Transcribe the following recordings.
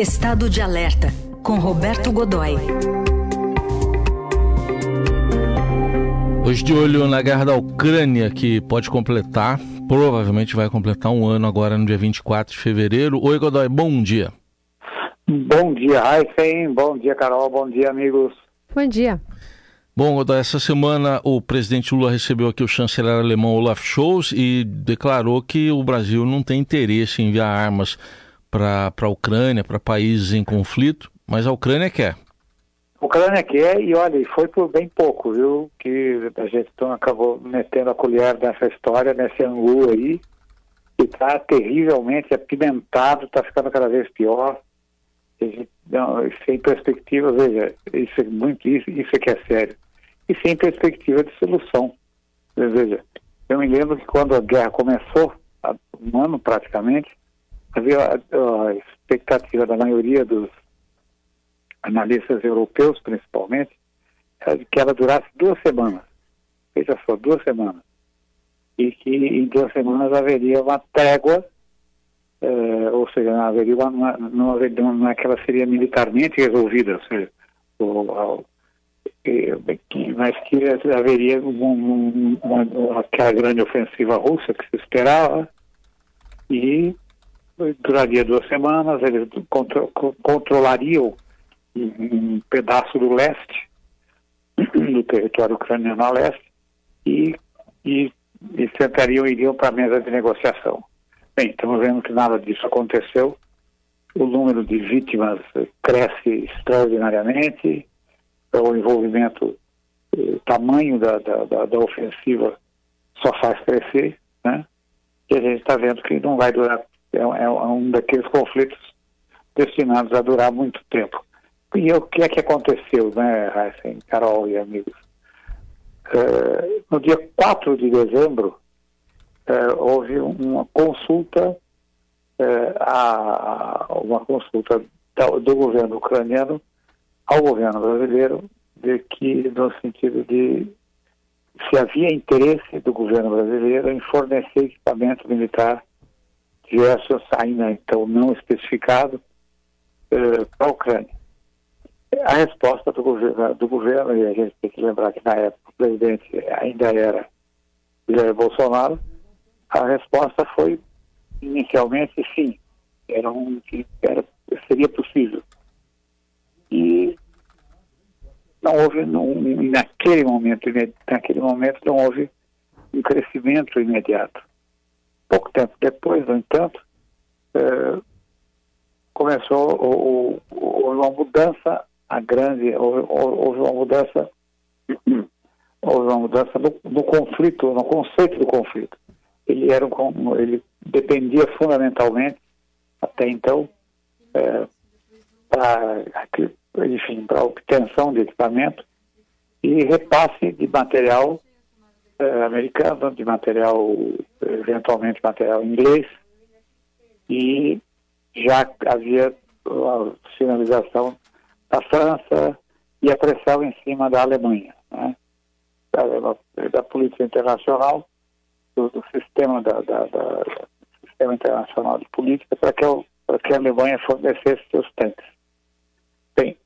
Estado de Alerta, com Roberto Godoy. Hoje de olho na guerra da Ucrânia, que pode completar, provavelmente vai completar um ano agora no dia 24 de fevereiro. Oi, Godoy, bom dia. Bom dia, Heisen. Bom dia, Carol. Bom dia, amigos. Bom dia. Bom, Godoy, essa semana o presidente Lula recebeu aqui o chanceler alemão Olaf Scholz e declarou que o Brasil não tem interesse em enviar armas para a Ucrânia, para países em conflito, mas a Ucrânia quer. A Ucrânia quer e olha, foi por bem pouco, viu? Que a gente então acabou metendo a colher nessa história, nesse angu aí, que está terrivelmente apimentado, está ficando cada vez pior. Não, sem perspectiva, veja, isso é muito isso, isso é que é sério. E sem perspectiva de solução. Veja, eu me lembro que quando a guerra começou, há um ano praticamente, havia a, a expectativa da maioria dos analistas europeus, principalmente, era de que ela durasse duas semanas. Veja só, duas semanas. E que em duas semanas haveria uma trégua, eh, ou seja, não haveria uma, não, haveria, não é que ela seria militarmente resolvida, ou seja, mas que haveria um, uma, aquela grande ofensiva russa que se esperava e duraria duas semanas, eles contro controlariam um pedaço do leste, do território ucraniano a leste, e, e, e sentariam e iriam para a mesa de negociação. Bem, estamos vendo que nada disso aconteceu, o número de vítimas cresce extraordinariamente, o envolvimento, o eh, tamanho da, da, da, da ofensiva só faz crescer, né? E a gente está vendo que não vai durar é, é um daqueles conflitos destinados a durar muito tempo. E o que é que aconteceu, né, Heisen, Carol e amigos? Uh, no dia 4 de dezembro, uh, houve uma consulta, uh, a, uma consulta do, do governo ucraniano ao governo brasileiro, de que, no sentido de se havia interesse do governo brasileiro em fornecer equipamento militar diversos, ainda então não especificado, eh, para a Ucrânia. A resposta do governo, do governo, e a gente tem que lembrar que na época o presidente ainda era Jair Bolsonaro, a resposta foi inicialmente sim, era um, era, seria possível. E não houve, não, naquele momento, naquele momento não houve um crescimento imediato. Pouco tempo depois, no entanto, é, começou o, o, uma mudança a grande, houve, houve uma mudança houve uma mudança no, no, conflito, no conceito do conflito. Ele era um, ele dependia fundamentalmente até então é, para enfim para obtenção de equipamento e repasse de material eh, americano, de material, eventualmente material inglês, e já havia a sinalização da França e a pressão em cima da Alemanha, né? da, da política internacional, do, do sistema da, da, da, sistema internacional de política para que, para que a Alemanha fornecesse seus tanques. Bem,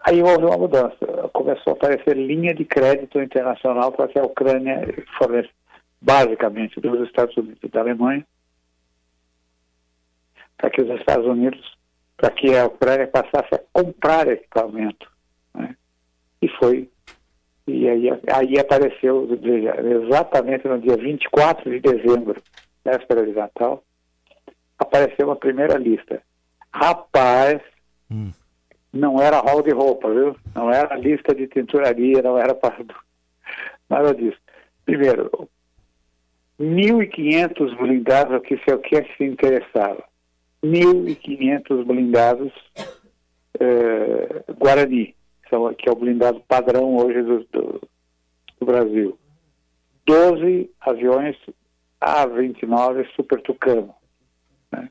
Aí houve uma mudança. Começou a aparecer linha de crédito internacional para que a Ucrânia fornece, basicamente, dos Estados Unidos e da Alemanha, para que os Estados Unidos, para que a Ucrânia passasse a comprar equipamento. Né? E foi. E aí, aí apareceu, exatamente no dia 24 de dezembro, véspera de Natal, apareceu uma primeira lista. Rapaz, hum não era rol de roupa, viu? Não era lista de tinturaria, não era para nada disso. Primeiro, 1.500 blindados, se o que se interessava. 1.500 blindados eh, Guarani, que é o blindado padrão hoje do, do, do Brasil. 12 aviões A-29 Super Tucano. Né?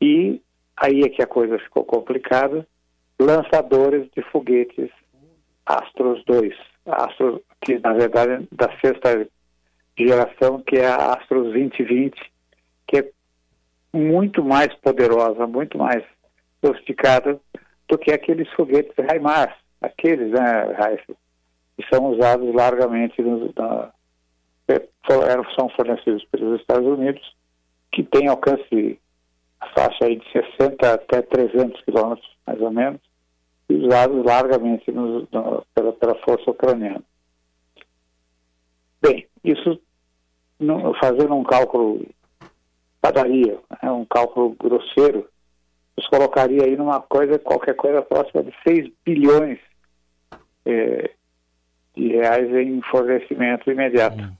E Aí é que a coisa ficou complicada. Lançadores de foguetes Astros 2, Astros, que na verdade é da sexta geração, que é a Astros 2020, que é muito mais poderosa, muito mais sofisticada do que aqueles foguetes HIMARS, aqueles, né, Raíssa, que são usados largamente, no, na, são fornecidos pelos Estados Unidos, que têm alcance, a faixa aí de 60 até 300 quilômetros, mais ou menos, e usados largamente pela, pela força ucraniana. Bem, isso fazendo um cálculo padaria, né, um cálculo grosseiro, nos colocaria aí numa coisa, qualquer coisa próxima de 6 bilhões é, de reais em fornecimento imediato. Hum.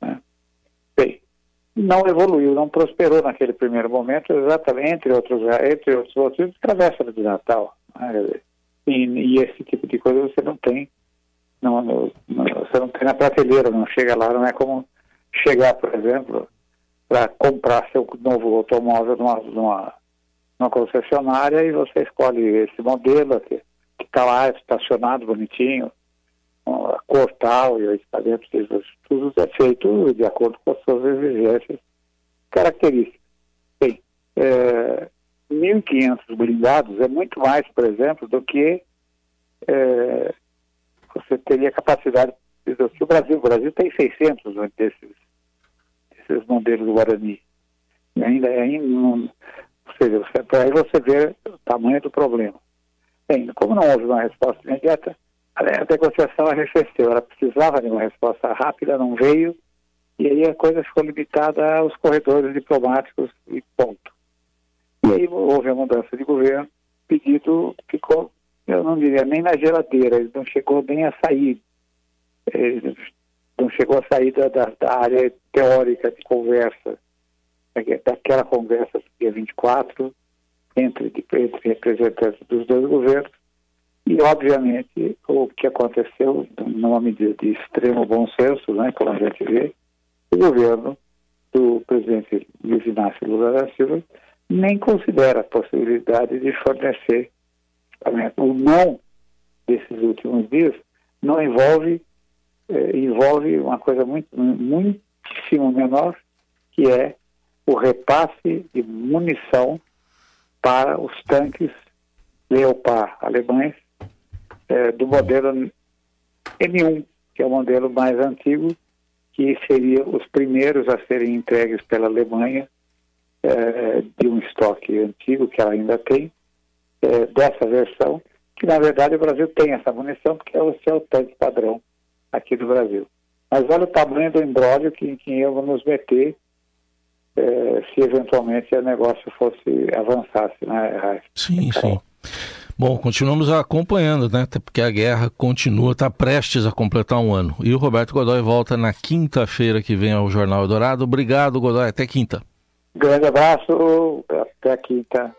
Né? Bem, não evoluiu, não prosperou naquele primeiro momento, exatamente, entre outros, entre outros motivos, travessa de Natal. Né? E, e, esse tipo de coisa você não tem, não, não, você não tem na prateleira, não chega lá, não é como chegar, por exemplo, para comprar seu novo automóvel numa, numa, numa, concessionária e você escolhe esse modelo que está lá estacionado bonitinho, a cor tal e o equipamento, tudo é feito de acordo com as suas exigências características. Bem, é, 1.500 blindados é muito mais, por exemplo, do que é, você teria capacidade o Brasil. O Brasil tem 600 desses, desses modelos do Guarani. E ainda, ainda não, ou seja, aí você vê o tamanho do problema. Bem, como não houve uma resposta imediata, a negociação arrefeceu. Ela precisava de uma resposta rápida, não veio, e aí a coisa ficou limitada aos corredores diplomáticos e ponto. E aí houve a mudança de governo, o pedido ficou, eu não diria nem na geladeira, ele não chegou nem a sair. Ele não chegou a sair da, da área teórica de conversa, daquela conversa do dia 24, entre, entre representantes dos dois governos, e, obviamente, o que aconteceu, numa medida de extremo bom senso, né, como a gente vê, o governo do presidente Luiz Inácio Lula da Silva nem considera a possibilidade de fornecer o não desses últimos dias não envolve eh, envolve uma coisa muito muitíssimo menor que é o repasse de munição para os tanques Leopard alemães eh, do modelo M1 que é o modelo mais antigo que seria os primeiros a serem entregues pela Alemanha é, de um estoque antigo que ela ainda tem, é, dessa versão, que na verdade o Brasil tem essa munição, porque é o tanque padrão aqui do Brasil. Mas olha o tamanho do embrólio que, que íamos nos meter é, se eventualmente o negócio fosse avançasse, né, Raif? Sim, sim. Bom, continuamos acompanhando, né? Até porque a guerra continua, está prestes a completar um ano. E o Roberto Godoy volta na quinta-feira que vem ao Jornal Dourado. Obrigado, Godoy. Até quinta. Grande abraço, até quinta.